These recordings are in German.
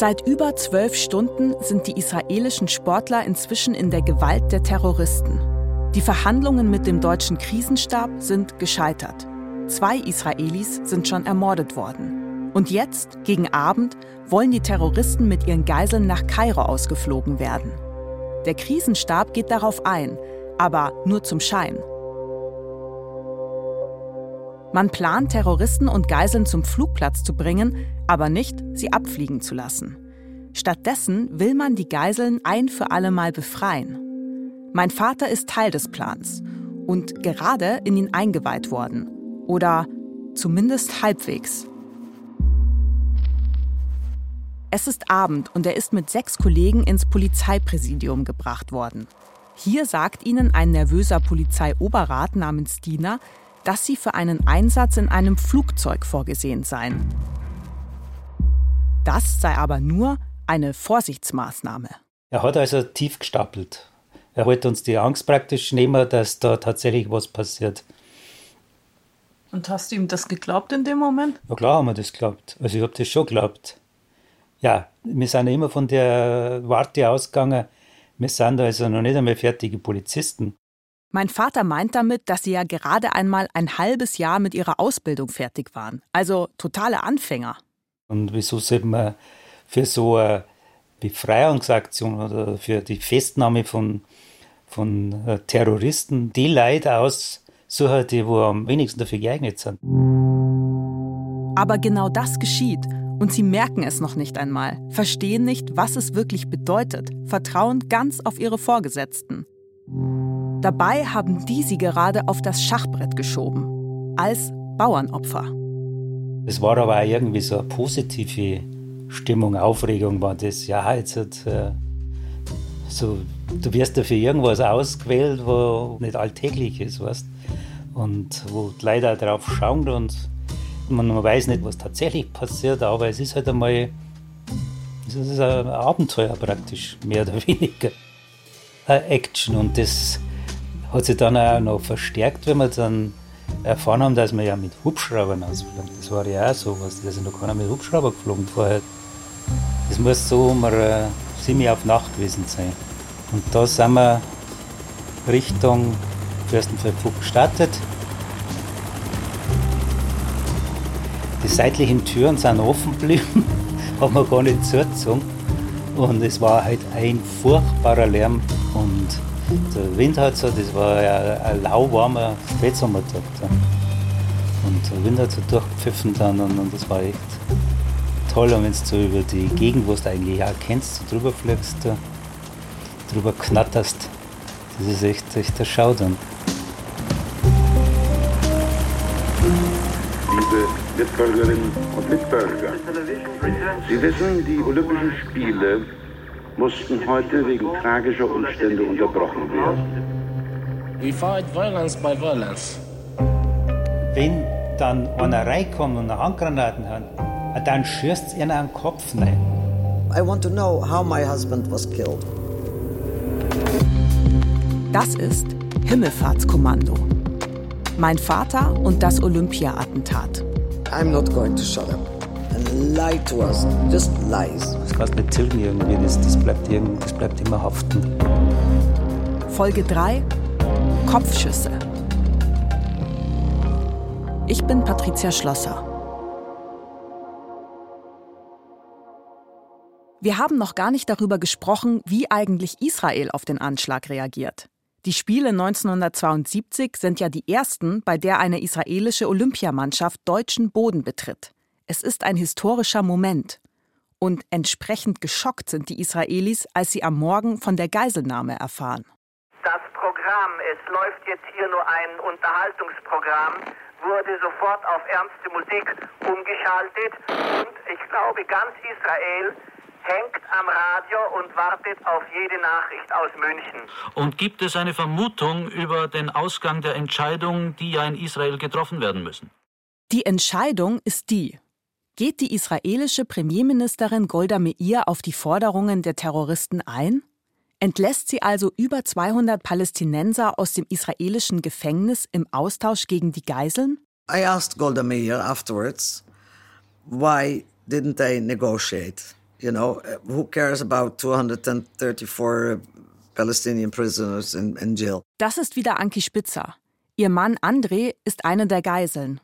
Seit über zwölf Stunden sind die israelischen Sportler inzwischen in der Gewalt der Terroristen. Die Verhandlungen mit dem deutschen Krisenstab sind gescheitert. Zwei Israelis sind schon ermordet worden. Und jetzt, gegen Abend, wollen die Terroristen mit ihren Geiseln nach Kairo ausgeflogen werden. Der Krisenstab geht darauf ein, aber nur zum Schein. Man plant, Terroristen und Geiseln zum Flugplatz zu bringen, aber nicht, sie abfliegen zu lassen. Stattdessen will man die Geiseln ein für alle Mal befreien. Mein Vater ist Teil des Plans und gerade in ihn eingeweiht worden. Oder zumindest halbwegs. Es ist Abend und er ist mit sechs Kollegen ins Polizeipräsidium gebracht worden. Hier sagt ihnen ein nervöser Polizeioberrat namens Dina, dass sie für einen Einsatz in einem Flugzeug vorgesehen seien. Das sei aber nur eine Vorsichtsmaßnahme. Er hat also tief gestapelt. Er wollte uns die Angst praktisch nehmen, dass da tatsächlich was passiert. Und hast du ihm das geglaubt in dem Moment? Ja klar haben wir das geglaubt. Also ich habe das schon geglaubt. Ja, wir sind immer von der Warte ausgegangen. Wir sind also noch nicht einmal fertige Polizisten. Mein Vater meint damit, dass sie ja gerade einmal ein halbes Jahr mit ihrer Ausbildung fertig waren. Also totale Anfänger. Und wieso sollte man für so eine Befreiungsaktion oder für die Festnahme von, von äh, Terroristen die Leute aussuchen, die wo am wenigsten dafür geeignet sind? Aber genau das geschieht. Und sie merken es noch nicht einmal, verstehen nicht, was es wirklich bedeutet, vertrauen ganz auf ihre Vorgesetzten. Dabei haben die sie gerade auf das Schachbrett geschoben, als Bauernopfer. Es war aber auch irgendwie so eine positive Stimmung, Aufregung war das. Ja, jetzt hat, äh, so, du wirst ja für irgendwas ausgewählt, wo nicht alltäglich ist, weißt Und wo die Leute auch drauf schauen und man, man weiß nicht, was tatsächlich passiert, aber es ist halt einmal es ist ein Abenteuer praktisch, mehr oder weniger. Eine Action und das hat sich dann auch noch verstärkt, wenn wir dann erfahren haben, dass wir ja mit Hubschraubern ausfliegen. Das war ja auch so was, da ist noch keiner mit Hubschrauber geflogen vorher. Das muss so um eine ziemlich auf Nacht gewesen sein. Und da sind wir Richtung Fürstenfeldbruck gestartet. Die seitlichen Türen sind offen geblieben, haben wir gar nicht zugezogen. Und es war halt ein furchtbarer Lärm und der Wind hat so, das war ja ein lauwarmer Spätsommertag. Und der Wind hat so durchgepfiffen dann und, und das war echt toll. Und wenn du so über die Gegend, wo du eigentlich auch kennst, so drüber fliegst, da, drüber knatterst, das ist echt, echt der Schaudern. Liebe Mitbürgerinnen und Mitbürger, Sie wissen, die Olympischen Spiele mussten heute wegen tragischer Umstände unterbrochen werden. We fight violence by violence. Wenn dann einer reinkommt und eine Handgranaten hat, dann schießt er in den Kopf rein. I want to know how my husband was killed. Das ist Himmelfahrtskommando. Mein Vater und das Olympia-Attentat. I'm not going to shut up and lie to us. Just lies. Das kannst du nicht tilgen irgendwie, das, das, bleibt das bleibt immer haften. Folge 3 Kopfschüsse. Ich bin Patricia Schlosser. Wir haben noch gar nicht darüber gesprochen, wie eigentlich Israel auf den Anschlag reagiert. Die Spiele 1972 sind ja die ersten, bei der eine israelische Olympiamannschaft deutschen Boden betritt. Es ist ein historischer Moment. Und entsprechend geschockt sind die Israelis, als sie am Morgen von der Geiselnahme erfahren. Das Programm, es läuft jetzt hier nur ein Unterhaltungsprogramm, wurde sofort auf ernste Musik umgeschaltet. Und ich glaube, ganz Israel hängt am Radio und wartet auf jede Nachricht aus München. Und gibt es eine Vermutung über den Ausgang der Entscheidungen, die ja in Israel getroffen werden müssen? Die Entscheidung ist die, Geht die israelische Premierministerin Golda Meir auf die Forderungen der Terroristen ein? Entlässt sie also über 200 Palästinenser aus dem israelischen Gefängnis im Austausch gegen die Geiseln? I asked Golda Meir afterwards, why didn't they negotiate? You know, uh, who cares about 234 uh, Palestinian prisoners in, in jail? Das ist wieder Anki Spitzer. Ihr Mann André ist eine der Geiseln.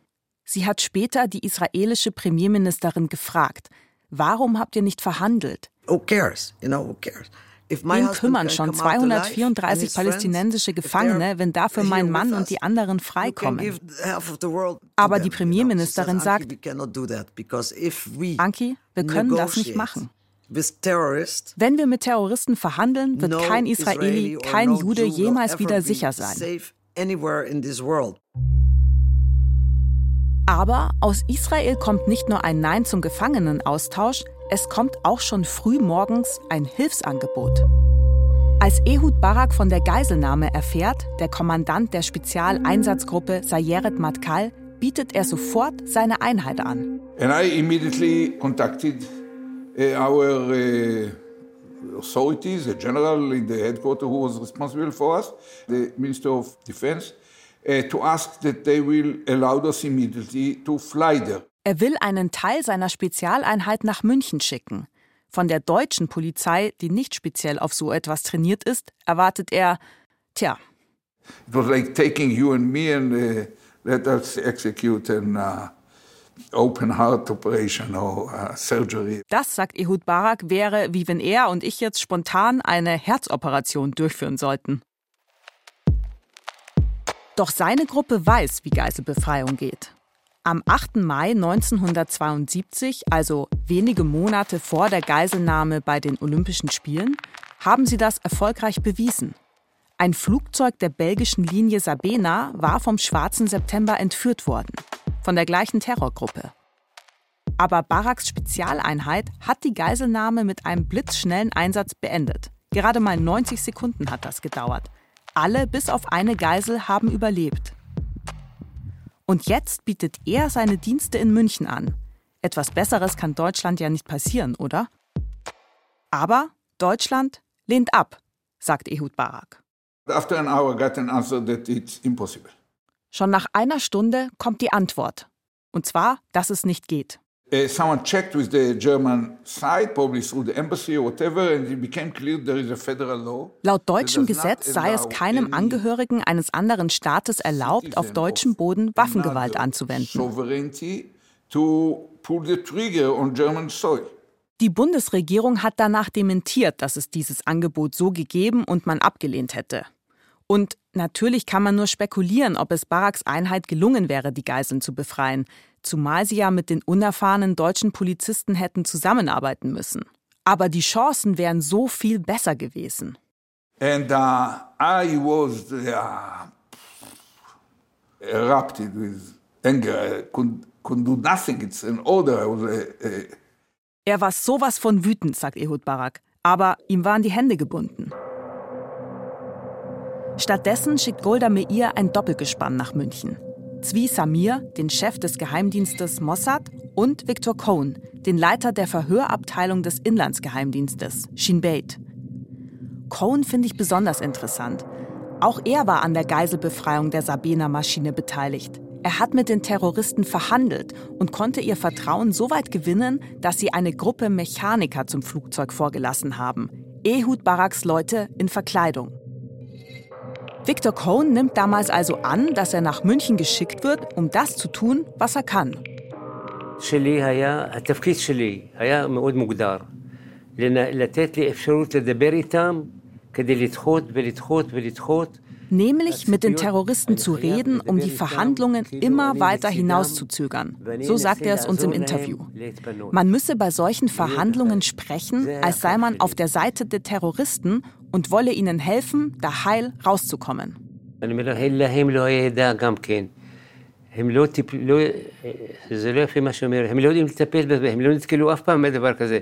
Sie hat später die israelische Premierministerin gefragt, warum habt ihr nicht verhandelt? Who cares? You know, who cares? Wen kümmern schon 234 palästinensische Gefangene, wenn dafür mein Mann und die anderen freikommen? Aber die Premierministerin sagt, Anki, wir können das nicht machen. Wenn wir mit Terroristen verhandeln, wird kein Israeli, kein Jude jemals wieder sicher sein. Aber aus Israel kommt nicht nur ein Nein zum Gefangenenaustausch, es kommt auch schon früh morgens ein Hilfsangebot. Als Ehud Barak von der Geiselnahme erfährt, der Kommandant der Spezialeinsatzgruppe Sayeret Matkal, bietet er sofort seine Einheit an. And I immediately contacted uh, our uh, authorities, the general in the headquarters who was responsible for us, the Minister of Defense, to ask that they will allow us immediately to fly there. Er will einen Teil seiner Spezialeinheit nach München schicken. Von der deutschen Polizei, die nicht speziell auf so etwas trainiert ist, erwartet er, tja. It was like taking you and me and uh, let us execute an uh, open heart operation or uh, surgery. Das, sagt Ehud Barak, wäre wie wenn er und ich jetzt spontan eine Herzoperation durchführen sollten. Doch seine Gruppe weiß, wie Geiselbefreiung geht. Am 8. Mai 1972, also wenige Monate vor der Geiselnahme bei den Olympischen Spielen, haben sie das erfolgreich bewiesen. Ein Flugzeug der belgischen Linie Sabena war vom Schwarzen September entführt worden, von der gleichen Terrorgruppe. Aber Baraks Spezialeinheit hat die Geiselnahme mit einem blitzschnellen Einsatz beendet. Gerade mal 90 Sekunden hat das gedauert. Alle bis auf eine Geisel haben überlebt. Und jetzt bietet er seine Dienste in München an. Etwas Besseres kann Deutschland ja nicht passieren, oder? Aber Deutschland lehnt ab, sagt Ehud Barak. After an hour, got an answer that it's impossible. Schon nach einer Stunde kommt die Antwort. Und zwar, dass es nicht geht. Uh, someone checked with the German side, probably through the embassy or whatever, and it became clear there is a federal law. Laut deutschem Gesetz sei es keinem Angehörigen eines anderen Staates erlaubt, auf deutschem Boden Waffengewalt anzuwenden. To pull the trigger on German soil. Die Bundesregierung hat danach dementiert, dass es dieses Angebot so gegeben und man abgelehnt hätte. Und natürlich kann man nur spekulieren, ob es Baraks Einheit gelungen wäre, die Geiseln zu befreien, zumal sie ja mit den unerfahrenen deutschen Polizisten hätten zusammenarbeiten müssen. Aber die Chancen wären so viel besser gewesen. And uh, I was uh, erupted with anger. I couldn't, couldn't do nothing. It's an order. Was, uh, uh, Er war sowas von wütend, sagt Ehud Barak. Aber ihm waren die Hände gebunden. Stattdessen schickt Golda Meir ein Doppelgespann nach München. Zvi Samir, den Chef des Geheimdienstes Mossad, und Viktor Cohn, den Leiter der Verhörabteilung des Inlandsgeheimdienstes, Shin Bet. Cohn finde ich besonders interessant. Auch er war an der Geiselbefreiung der Sabena-Maschine beteiligt. Er hat mit den Terroristen verhandelt und konnte ihr Vertrauen so weit gewinnen, dass sie eine Gruppe Mechaniker zum Flugzeug vorgelassen haben. Ehud Baraks Leute in Verkleidung. Victor Cohn nimmt damals also an, dass er nach München geschickt wird, um das zu tun, was er kann. שלי היה, התפקיד שלי היה מאוד מוגדר. לתת לי אפשרות לדבר איתם כדי לדחות ולדחות ולדחות. Nämlich mit den Terroristen zu reden, um die Verhandlungen immer weiter hinauszuzögern. So sagt er es uns im Interview. Man müsse bei solchen Verhandlungen sprechen, als sei man auf der Seite der Terroristen und wolle ihnen helfen, da heil rauszukommen. הם לא טיפלו, זה לא יפה מה שאומר, הם לא יודעים לטפל בזה, הם לא נתקלו אף פעם בדבר כזה.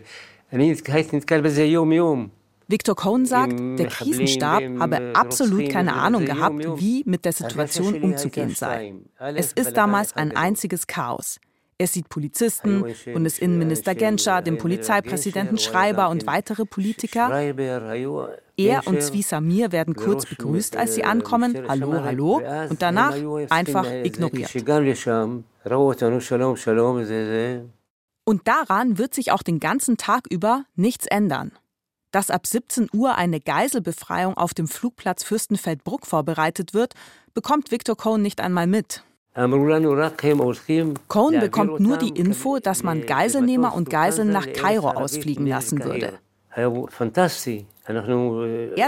אני הייתי נתקל בזה יום-יום. Viktor Cohn sagt, der Krisenstab habe absolut keine Ahnung gehabt, wie mit der Situation umzugehen sei. Es ist damals ein einziges Chaos. Er sieht Polizisten, Bundesinnenminister Genscher, den Polizeipräsidenten Schreiber und weitere Politiker. Er und Zvi Samir werden kurz begrüßt, als sie ankommen, hallo, hallo, und danach einfach ignoriert. Und daran wird sich auch den ganzen Tag über nichts ändern. Dass ab 17 Uhr eine Geiselbefreiung auf dem Flugplatz Fürstenfeldbruck vorbereitet wird, bekommt Victor Cohn nicht einmal mit. Cohn bekommt nur die Info, dass man Geiselnehmer und Geiseln nach Kairo ausfliegen lassen würde. Er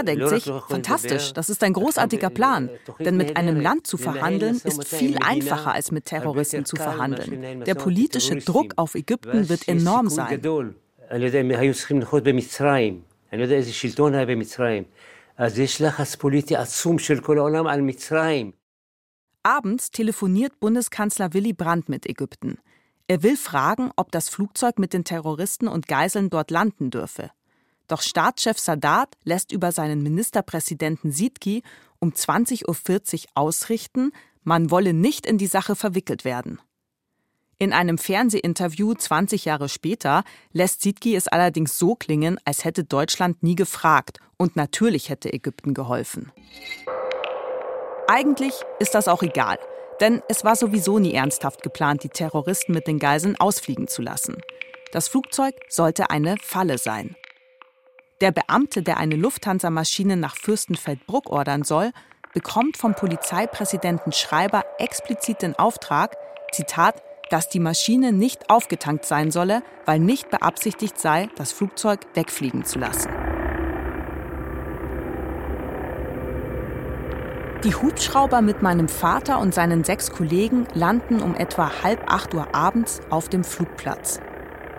denkt sich, fantastisch, das ist ein großartiger Plan. Denn mit einem Land zu verhandeln, ist viel einfacher als mit Terroristen zu verhandeln. Der politische Druck auf Ägypten wird enorm sein. אני לא יודע איזה שלטון היה במצרים. אז יש לחץ פוליטי עצום של כל העולם על מצרים. Abends telefoniert Bundeskanzler Willy Brandt mit Ägypten. Er will fragen, ob das Flugzeug mit den Terroristen und Geiseln dort landen dürfe. Doch Staatschef Sadat lässt über seinen Ministerpräsidenten Sidki um 20.40 Uhr ausrichten, man wolle nicht in die Sache verwickelt werden. In einem Fernsehinterview 20 Jahre später lässt Sidki es allerdings so klingen, als hätte Deutschland nie gefragt und natürlich hätte Ägypten geholfen. Eigentlich ist das auch egal, denn es war sowieso nie ernsthaft geplant, die Terroristen mit den Geiseln ausfliegen zu lassen. Das Flugzeug sollte eine Falle sein. Der Beamte, der eine Lufthansa-Maschine nach Fürstenfeldbruck ordern soll, bekommt vom Polizeipräsidenten Schreiber explizit den Auftrag, Zitat, dass die Maschine nicht aufgetankt sein solle, weil nicht beabsichtigt sei, das Flugzeug wegfliegen zu lassen. Die Hubschrauber mit meinem Vater und seinen sechs Kollegen landen um etwa halb acht Uhr abends auf dem Flugplatz.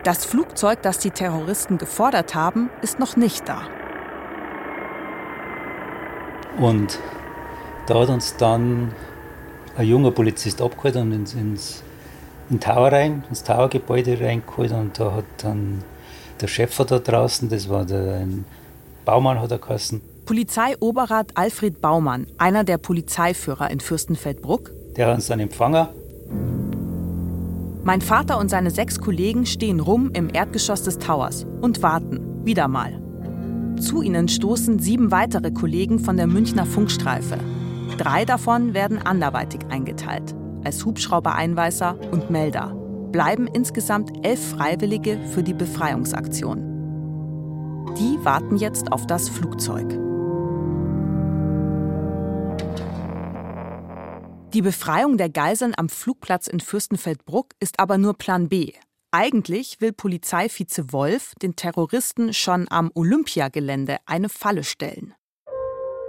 Das Flugzeug, das die Terroristen gefordert haben, ist noch nicht da. Und da hat uns dann ein junger Polizist abgeholt und ins, ins in den Tower rein, ins Towergebäude reingeholt und da hat dann der Chef da draußen, das war der Baumann, hat er geheißen. Polizeioberrat Alfred Baumann, einer der Polizeiführer in Fürstenfeldbruck. Der hat uns dann empfangen. Mein Vater und seine sechs Kollegen stehen rum im Erdgeschoss des Towers und warten, wieder mal. Zu ihnen stoßen sieben weitere Kollegen von der Münchner Funkstreife. Drei davon werden anderweitig eingeteilt als Hubschraubereinweiser und Melder bleiben insgesamt elf Freiwillige für die Befreiungsaktion. Die warten jetzt auf das Flugzeug. Die Befreiung der Geiseln am Flugplatz in Fürstenfeldbruck ist aber nur Plan B. Eigentlich will Polizeivize Wolf den Terroristen schon am Olympiagelände eine Falle stellen.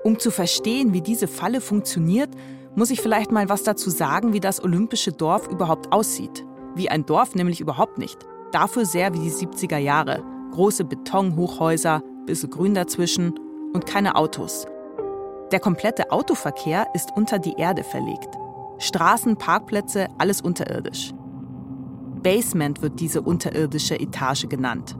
Um zu verstehen, wie diese Falle funktioniert, muss ich vielleicht mal was dazu sagen, wie das olympische Dorf überhaupt aussieht. Wie ein Dorf nämlich überhaupt nicht. Dafür sehr wie die 70er Jahre. Große Betonhochhäuser, bisschen Grün dazwischen und keine Autos. Der komplette Autoverkehr ist unter die Erde verlegt. Straßen, Parkplätze, alles unterirdisch. Basement wird diese unterirdische Etage genannt.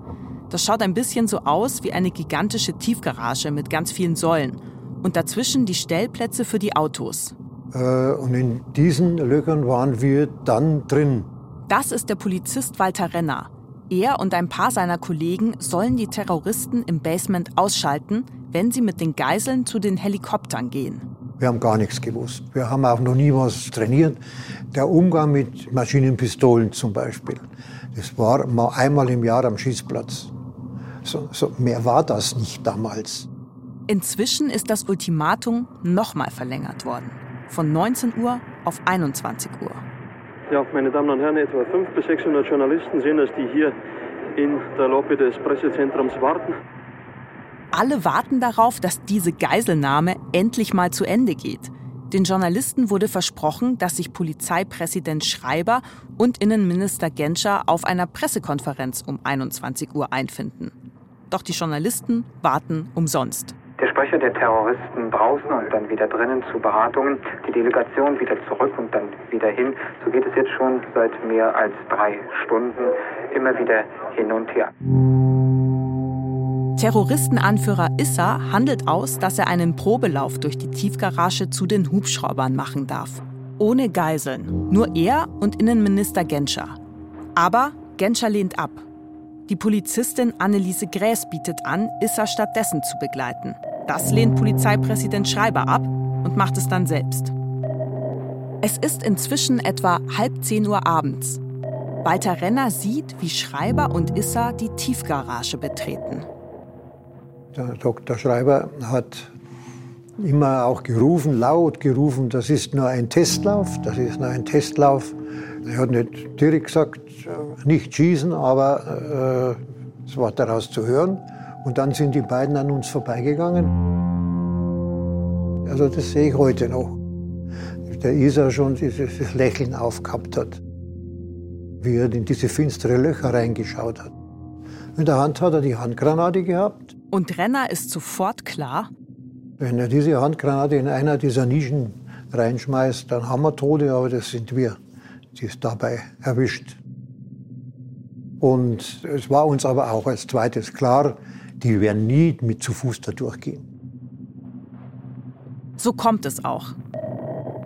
Das schaut ein bisschen so aus wie eine gigantische Tiefgarage mit ganz vielen Säulen und dazwischen die Stellplätze für die Autos. Äh, und in diesen Löchern waren wir dann drin. Das ist der Polizist Walter Renner. Er und ein paar seiner Kollegen sollen die Terroristen im Basement ausschalten, wenn sie mit den Geiseln zu den Helikoptern gehen. Wir haben gar nichts gewusst. Wir haben auch noch nie was trainiert. Der Umgang mit Maschinenpistolen zum Beispiel, das war mal einmal im Jahr am Schießplatz. So, so mehr war das nicht damals. Inzwischen ist das Ultimatum nochmal verlängert worden von 19 Uhr auf 21 Uhr. Ja, meine Damen und Herren, etwa 500 bis 600 Journalisten sehen es, die hier in der Lobby des Pressezentrums warten. Alle warten darauf, dass diese Geiselnahme endlich mal zu Ende geht. Den Journalisten wurde versprochen, dass sich Polizeipräsident Schreiber und Innenminister Genscher auf einer Pressekonferenz um 21 Uhr einfinden. Doch die Journalisten warten umsonst. Der Sprecher der Terroristen draußen und dann wieder drinnen zu Beratungen, die Delegation wieder zurück und dann wieder hin. So geht es jetzt schon seit mehr als drei Stunden immer wieder hin und her. Terroristenanführer Issa handelt aus, dass er einen Probelauf durch die Tiefgarage zu den Hubschraubern machen darf. Ohne Geiseln. Nur er und Innenminister Genscher. Aber Genscher lehnt ab. Die Polizistin Anneliese Gräß bietet an, Issa stattdessen zu begleiten. Das lehnt Polizeipräsident Schreiber ab und macht es dann selbst. Es ist inzwischen etwa halb zehn Uhr abends. Walter Renner sieht, wie Schreiber und Issa die Tiefgarage betreten. Der Dr. Schreiber hat immer auch gerufen, laut gerufen, das ist nur ein Testlauf, das ist nur ein Testlauf. Er hat nicht direkt gesagt, nicht schießen, aber äh, es war daraus zu hören. Und dann sind die beiden an uns vorbeigegangen. Also das sehe ich heute noch. Der Isa schon dieses Lächeln aufgehabt hat, wie er in diese finstere Löcher reingeschaut hat. In der Hand hat er die Handgranate gehabt. Und Renner ist sofort klar, wenn er diese Handgranate in einer dieser Nischen reinschmeißt, dann haben wir Tote, aber das sind wir, die es dabei erwischt. Und es war uns aber auch als zweites klar, die werden nie mit zu Fuß da durchgehen. So kommt es auch.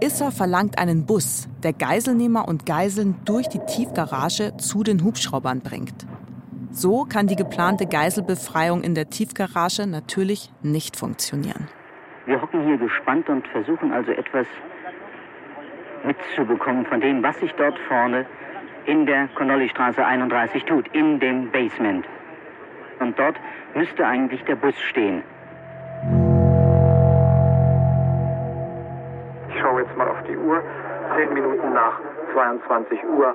Issa verlangt einen Bus, der Geiselnehmer und Geiseln durch die Tiefgarage zu den Hubschraubern bringt. So kann die geplante Geiselbefreiung in der Tiefgarage natürlich nicht funktionieren. Wir hocken hier gespannt und versuchen also etwas mitzubekommen von dem, was sich dort vorne in der Connolly-Straße 31 tut, in dem Basement. Und dort müsste eigentlich der Bus stehen. Ich schaue jetzt mal auf die Uhr. Zehn Minuten nach 22 Uhr.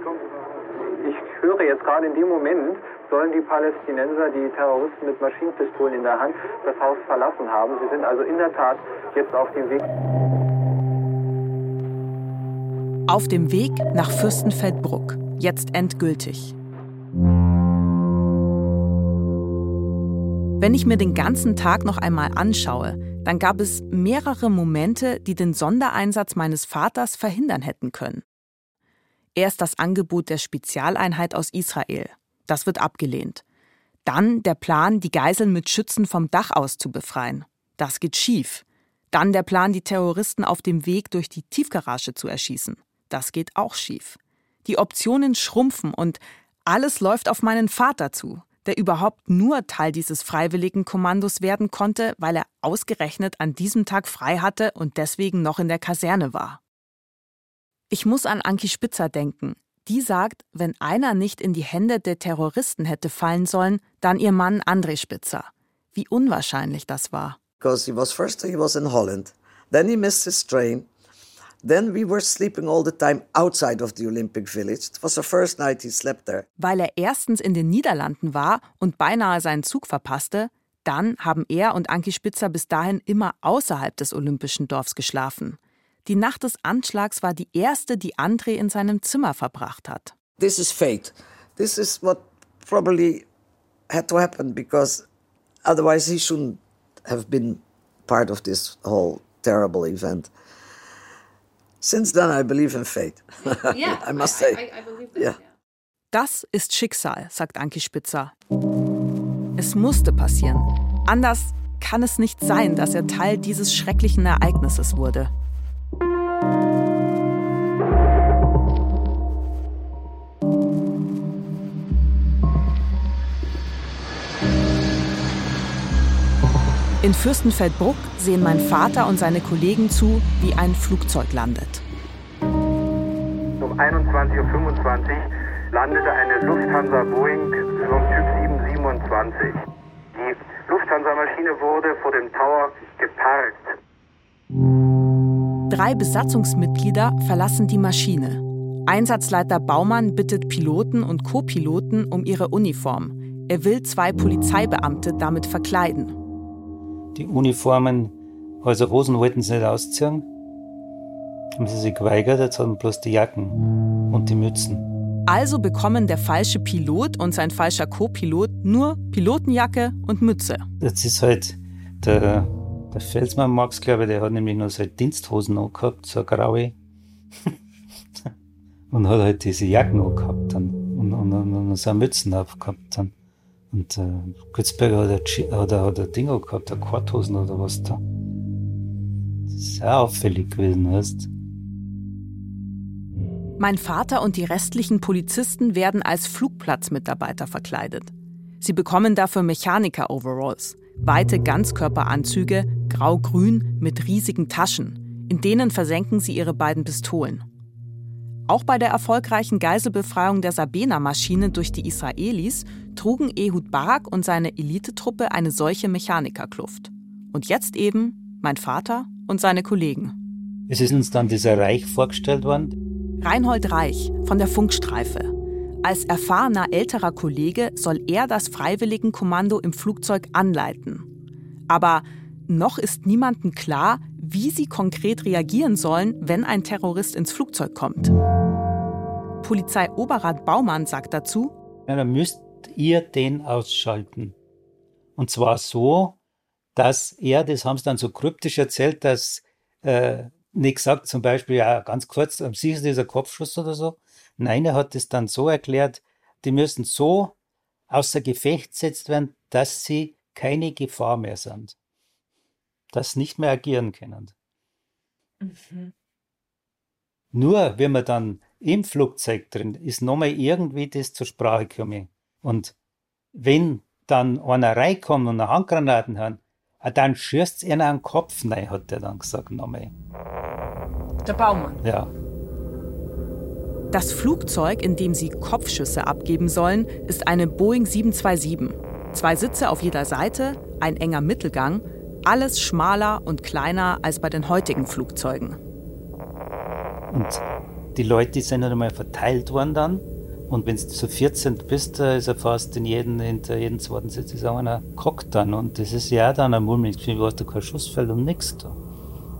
Ich höre jetzt gerade in dem Moment, sollen die Palästinenser, die Terroristen mit Maschinenpistolen in der Hand, das Haus verlassen haben. Sie sind also in der Tat jetzt auf dem Weg. Auf dem Weg nach Fürstenfeldbruck, jetzt endgültig. Wenn ich mir den ganzen Tag noch einmal anschaue, dann gab es mehrere Momente, die den Sondereinsatz meines Vaters verhindern hätten können. Erst das Angebot der Spezialeinheit aus Israel. Das wird abgelehnt. Dann der Plan, die Geiseln mit Schützen vom Dach aus zu befreien. Das geht schief. Dann der Plan, die Terroristen auf dem Weg durch die Tiefgarage zu erschießen. Das geht auch schief. Die Optionen schrumpfen und alles läuft auf meinen Vater zu, der überhaupt nur Teil dieses freiwilligen Kommandos werden konnte, weil er ausgerechnet an diesem Tag frei hatte und deswegen noch in der Kaserne war. Ich muss an Anki Spitzer denken, die sagt, wenn einer nicht in die Hände der Terroristen hätte fallen sollen, dann ihr Mann André Spitzer. Wie unwahrscheinlich das war. Because he was first he was in Holland, then he missed his train. Then we were sleeping all the time outside of the Olympic Village. It was the first night he slept there. Weil er erstens in den Niederlanden war und beinahe seinen Zug verpasste, dann haben er und Anki Spitzer bis dahin immer außerhalb des Olympischen Dorfs geschlafen. Die Nacht des Anschlags war die erste, die André in seinem Zimmer verbracht hat. This is fate. This is what probably had to happen because otherwise he shouldn't have been part of this whole terrible event. Since then I believe in fate. Yeah, I must say. I, I, I believe that. Yeah. Das ist Schicksal, sagt Anki Spitzer. Es musste passieren. Anders kann es nicht sein, dass er Teil dieses schrecklichen Ereignisses wurde. In Fürstenfeldbruck sehen mein Vater und seine Kollegen zu, wie ein Flugzeug landet. Um 21.25 Uhr landete eine Lufthansa Boeing vom Typ 727. Die Lufthansa-Maschine wurde vor dem Tower geparkt. Drei Besatzungsmitglieder verlassen die Maschine. Einsatzleiter Baumann bittet Piloten und Co-Piloten um ihre Uniform. Er will zwei Polizeibeamte damit verkleiden. Die Uniformen, also Hosen wollten sie nicht ausziehen. Haben sie sich geweigert, jetzt haben bloß die Jacken und die Mützen. Also bekommen der falsche Pilot und sein falscher Co-Pilot nur Pilotenjacke und Mütze. Jetzt ist halt der, der Felsmann Max, glaube ich, der hat nämlich nur seine Diensthosen angehabt, so graue. und hat halt diese Jacken angehabt dann und, und, und, und so Mützen aufgehabt dann. Und äh, Gutzberger hat ein, hat, ein, hat ein Ding gehabt, eine Korthosen oder was da. Das ist sehr auffällig gewesen, weißt Mein Vater und die restlichen Polizisten werden als Flugplatzmitarbeiter verkleidet. Sie bekommen dafür Mechaniker-Overalls, weite Ganzkörperanzüge, grau-grün mit riesigen Taschen. In denen versenken sie ihre beiden Pistolen. Auch bei der erfolgreichen Geiselbefreiung der Sabena-Maschine durch die Israelis trugen Ehud Barak und seine Elitetruppe eine solche Mechanikerkluft. Und jetzt eben mein Vater und seine Kollegen. Es ist uns dann dieser Reich vorgestellt worden. Reinhold Reich von der Funkstreife. Als erfahrener älterer Kollege soll er das Freiwilligenkommando im Flugzeug anleiten. Aber noch ist niemandem klar, wie sie konkret reagieren sollen, wenn ein Terrorist ins Flugzeug kommt. Polizeioberrat Baumann sagt dazu, ja, dann müsst ihr den ausschalten. Und zwar so, dass er, das haben sie dann so kryptisch erzählt, dass äh, nicht sagt zum Beispiel, ja, ganz kurz, am sicher dieser Kopfschuss oder so. Nein, er hat es dann so erklärt, die müssen so außer Gefecht gesetzt werden, dass sie keine Gefahr mehr sind. Sie nicht mehr agieren können. Mhm. Nur wenn man dann im Flugzeug drin ist, nochmal irgendwie das zur Sprache gekommen. Und wenn dann einer reinkommt und eine Handgranaten hat, ah, dann ihnen an den Kopf rein, hat er dann gesagt nochmal. Der Baumann? Ja. Das Flugzeug, in dem sie Kopfschüsse abgeben sollen, ist eine Boeing 727. Zwei Sitze auf jeder Seite, ein enger Mittelgang, alles schmaler und kleiner als bei den heutigen Flugzeugen. Und die Leute sind dann einmal verteilt worden dann. Und wenn du zu 14 bist, ist er fast in jedem, hinter jedem zweiten Sitz ist auch einer gehockt dann. Und das ist ja dann ein mulmiges du hast da kein Schussfeld und nichts.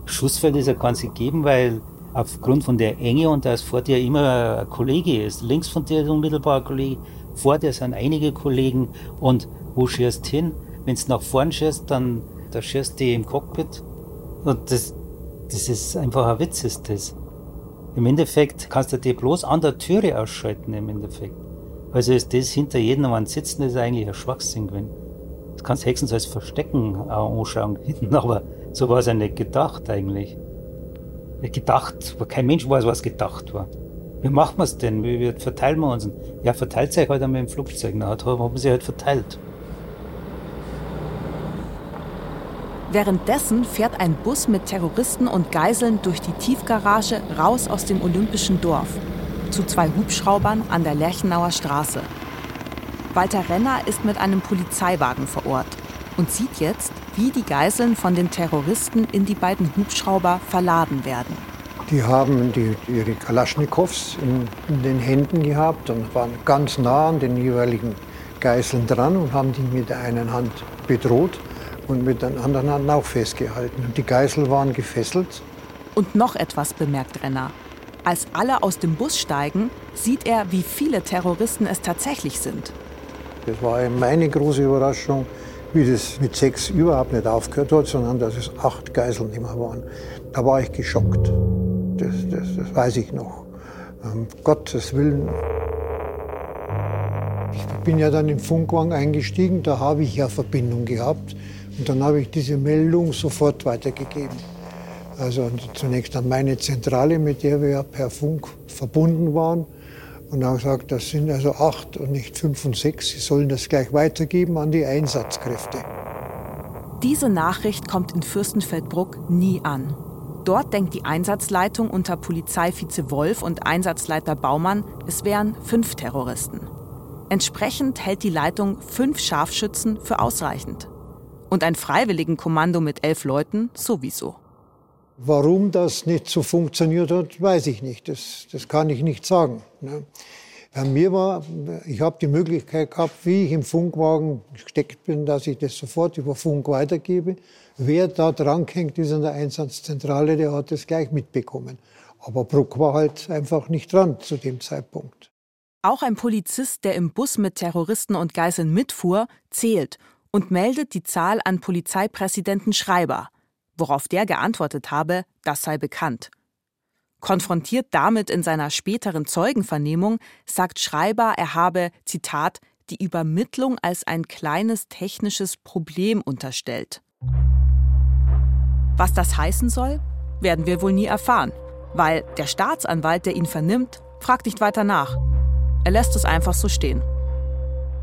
Schussfeld ist ja ganz gegeben, weil aufgrund von der Enge und dass vor dir immer ein Kollege ist. Links von dir ist unmittelbar ein Kollege, vor dir sind einige Kollegen und wo schießt hin? Wenn du nach vorn schießt, dann da schießt die im Cockpit. Und das, das ist einfach ein Witz, ist das. Im Endeffekt kannst du die bloß an der Türe ausschalten, im Endeffekt. Also ist das hinter jedem Mann sitzen, das ist eigentlich ein Schwachsinn gewesen. Das kannst du höchstens als Verstecken anschauen, aber so war es ja nicht gedacht eigentlich. Gedacht, kein Mensch weiß, was gedacht war. Wie machen wir es denn? Wie, wie verteilen wir uns? Ja, verteilt sich halt einmal im Flugzeug. Na, hat, haben sie halt verteilt. Währenddessen fährt ein Bus mit Terroristen und Geiseln durch die Tiefgarage raus aus dem Olympischen Dorf zu zwei Hubschraubern an der Lerchenauer Straße. Walter Renner ist mit einem Polizeiwagen vor Ort und sieht jetzt, wie die Geiseln von den Terroristen in die beiden Hubschrauber verladen werden. Die haben die, ihre Kalaschnikows in, in, den Händen gehabt und waren ganz nah an den jeweiligen Geiseln dran und haben die mit der einen Hand bedroht und mit der anderen Hand auch festgehalten. Und die Geiseln waren gefesselt. Und noch etwas bemerkt Renner. Als alle aus dem Bus steigen, sieht er, wie viele Terroristen es tatsächlich sind. Das war meine große Überraschung, wie das mit sechs überhaupt nicht aufgehört hat, sondern dass es acht Geiseln immer waren. Da war ich geschockt. Das, das, das weiß ich noch. Um Gottes Willen. Ich bin ja dann im Funkwagen eingestiegen, da habe ich ja Verbindung gehabt. Und dann habe ich diese Meldung sofort weitergegeben. Also zunächst an meine Zentrale, mit der wir per Funk verbunden waren. Und auch gesagt, das sind also acht und nicht fünf und sechs. Sie sollen das gleich weitergeben an die Einsatzkräfte. Diese Nachricht kommt in Fürstenfeldbruck nie an. Dort denkt die Einsatzleitung unter Polizeivize Wolf und Einsatzleiter Baumann, es wären fünf Terroristen. Entsprechend hält die Leitung fünf Scharfschützen für ausreichend. Und ein Freiwilligenkommando mit elf Leuten sowieso. Warum das nicht so funktioniert hat, weiß ich nicht. Das, das kann ich nicht sagen. Ne? Bei mir war, ich habe die Möglichkeit gehabt, wie ich im Funkwagen gesteckt bin, dass ich das sofort über Funk weitergebe. Wer da dranhängt, ist an der Einsatzzentrale, der hat das gleich mitbekommen. Aber Bruck war halt einfach nicht dran zu dem Zeitpunkt. Auch ein Polizist, der im Bus mit Terroristen und Geiseln mitfuhr, zählt und meldet die Zahl an Polizeipräsidenten Schreiber, worauf der geantwortet habe, das sei bekannt. Konfrontiert damit in seiner späteren Zeugenvernehmung sagt Schreiber, er habe, Zitat, die Übermittlung als ein kleines technisches Problem unterstellt. Was das heißen soll, werden wir wohl nie erfahren, weil der Staatsanwalt, der ihn vernimmt, fragt nicht weiter nach. Er lässt es einfach so stehen.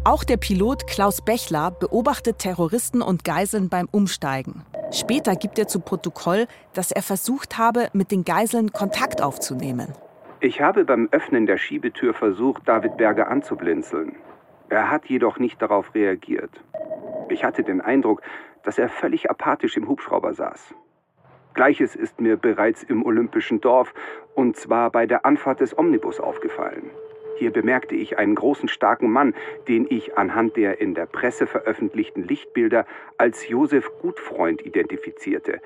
Auch der Pilot Klaus Bechler beobachtet Terroristen und Geiseln beim Umsteigen. Später gibt er zu Protokoll, dass er versucht habe, mit den Geiseln Kontakt aufzunehmen. Ich habe beim Öffnen der Schiebetür versucht, David Berger anzublinzeln. Er hat jedoch nicht darauf reagiert. Ich hatte den Eindruck, dass er völlig apathisch im Hubschrauber saß. Gleiches ist mir bereits im Olympischen Dorf und zwar bei der Anfahrt des Omnibus aufgefallen. Hier bemerkte ich einen großen, starken Mann, den ich anhand der in der Presse veröffentlichten Lichtbilder als Josef Gutfreund identifizierte,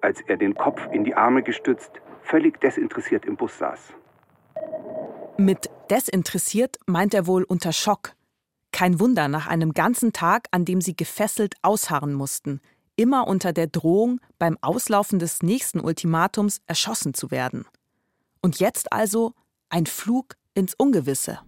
als er den Kopf in die Arme gestützt, völlig desinteressiert im Bus saß. Mit desinteressiert meint er wohl unter Schock. Kein Wunder nach einem ganzen Tag, an dem sie gefesselt ausharren mussten, immer unter der Drohung, beim Auslaufen des nächsten Ultimatums erschossen zu werden. Und jetzt also ein Flug ins Ungewisse.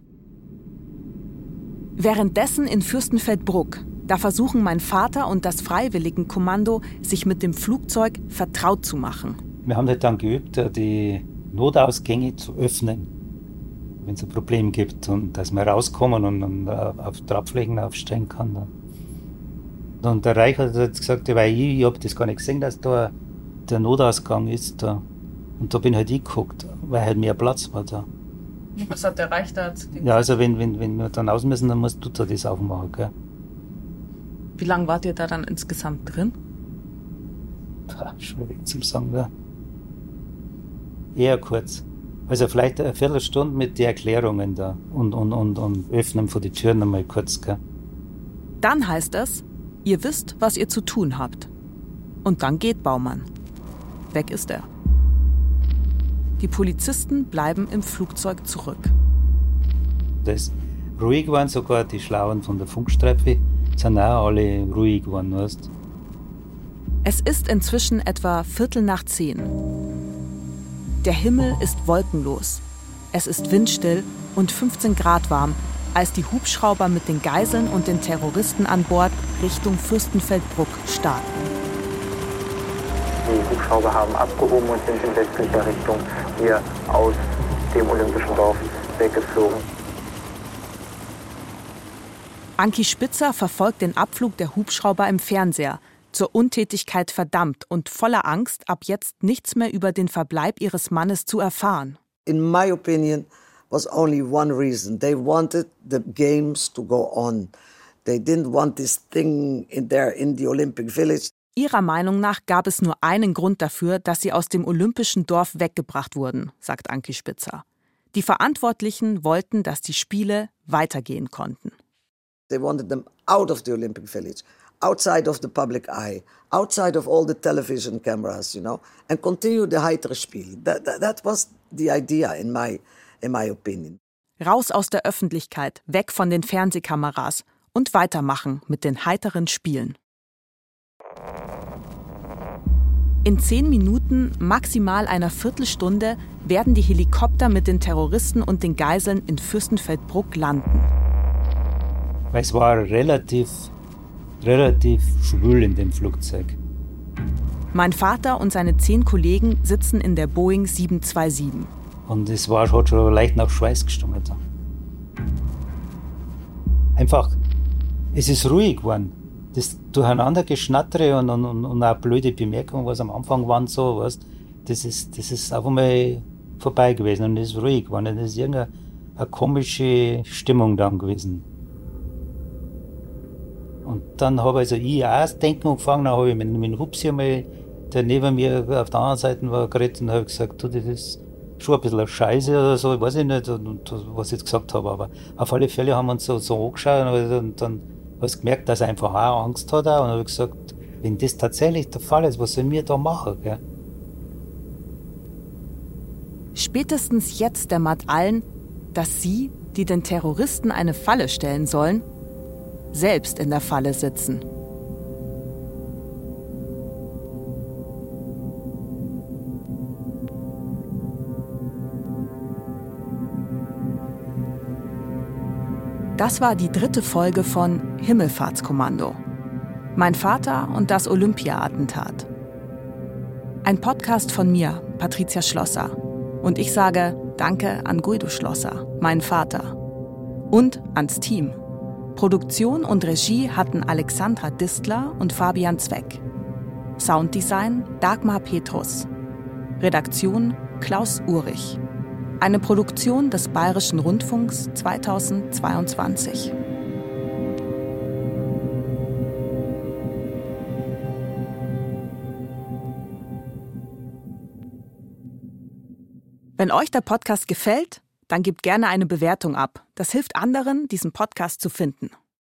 Währenddessen in Fürstenfeldbruck, da versuchen mein Vater und das Freiwilligenkommando, sich mit dem Flugzeug vertraut zu machen. Wir haben halt dann geübt, die Notausgänge zu öffnen, wenn es ein Problem gibt und dass wir rauskommen und, und äh, auf Trabflächen aufstellen kann. Dann. Und der Reich hat gesagt, weil ich, ich habe das gar nicht gesehen, dass da der Notausgang ist. Da. Und da bin halt ich geguckt, weil halt mehr Platz war da. Was hat der Reich da? Ja, also wenn, wenn, wenn wir dann aus müssen, dann musst du da das aufmachen. Gell? Wie lange wart ihr da dann insgesamt drin? Pah, schwierig zu sagen, ja. Eher kurz. Also vielleicht eine Viertelstunde mit den Erklärungen da und, und, und, und Öffnen von den Türen einmal kurz. Gell? Dann heißt es, ihr wisst, was ihr zu tun habt. Und dann geht Baumann. Weg ist er. Die Polizisten bleiben im Flugzeug zurück. Das ruhig waren sogar die Schlauen von der Funkstreife, sind auch alle ruhig geworden, weißt Es ist inzwischen etwa Viertel nach zehn. Der Himmel ist wolkenlos. Es ist windstill und 15 Grad warm, als die Hubschrauber mit den Geiseln und den Terroristen an Bord Richtung Fürstenfeldbruck starten. Die Hubschrauber haben abgehoben und sind in westlicher Richtung hier aus dem Olympischen Dorf weggeflogen. Anki Spitzer verfolgt den Abflug der Hubschrauber im Fernseher, zur Untätigkeit verdammt und voller Angst, ab jetzt nichts mehr über den Verbleib ihres Mannes zu erfahren. In my opinion, was only one reason. They wanted the games to go on. They didn't want this thing in there in the Olympic Village. Ihrer Meinung nach gab es nur einen Grund dafür, dass sie aus dem olympischen Dorf weggebracht wurden, sagt Anki Spitzer. Die Verantwortlichen wollten, dass die Spiele weitergehen konnten. They wanted them out of the Olympic Village, outside of the public eye, outside of all the television cameras, you know, and continue the heitere Spiel. That, that, that was the idea in my, in my opinion. Raus aus der Öffentlichkeit, weg von den Fernsehkameras und weitermachen mit den heiteren Spielen. In zehn Minuten, maximal einer Viertelstunde, werden die Helikopter mit den Terroristen und den Geiseln in Fürstenfeldbruck landen. Es war relativ, relativ schwül in dem Flugzeug. Mein Vater und seine zehn Kollegen sitzen in der Boeing 727. Und es war, hat schon leicht nach Schweiß gestummt. Einfach, es ist ruhig geworden das durcheinander geschnattere und, und, und auch blöde Bemerkungen, was am Anfang waren, so, weißt, das ist, das ist auf einmal vorbei gewesen und es ist ruhig geworden. Das ist irgendeine eine komische Stimmung dann gewesen. Und dann habe also ich auch das Denken angefangen, dann habe ich mit, mit dem Hupsi einmal, der neben mir auf der anderen Seite war, geredet und habe gesagt, du, das ist schon ein bisschen Scheiße oder so, ich weiß ich nicht, was ich jetzt gesagt habe, aber auf alle Fälle haben wir uns so, so angeschaut und dann hast gemerkt, dass er einfach auch Angst hat. Auch. Und habe gesagt, wenn das tatsächlich der Fall ist, was sollen wir da machen? Gell? Spätestens jetzt dämmert allen, dass sie, die den Terroristen eine Falle stellen sollen, selbst in der Falle sitzen. Das war die dritte Folge von Himmelfahrtskommando. Mein Vater und das Olympia-Attentat. Ein Podcast von mir, Patricia Schlosser. Und ich sage Danke an Guido Schlosser, meinen Vater. Und ans Team. Produktion und Regie hatten Alexandra Distler und Fabian Zweck. Sounddesign Dagmar Petrus. Redaktion Klaus Urich. Eine Produktion des Bayerischen Rundfunks 2022. Wenn euch der Podcast gefällt, dann gebt gerne eine Bewertung ab. Das hilft anderen, diesen Podcast zu finden.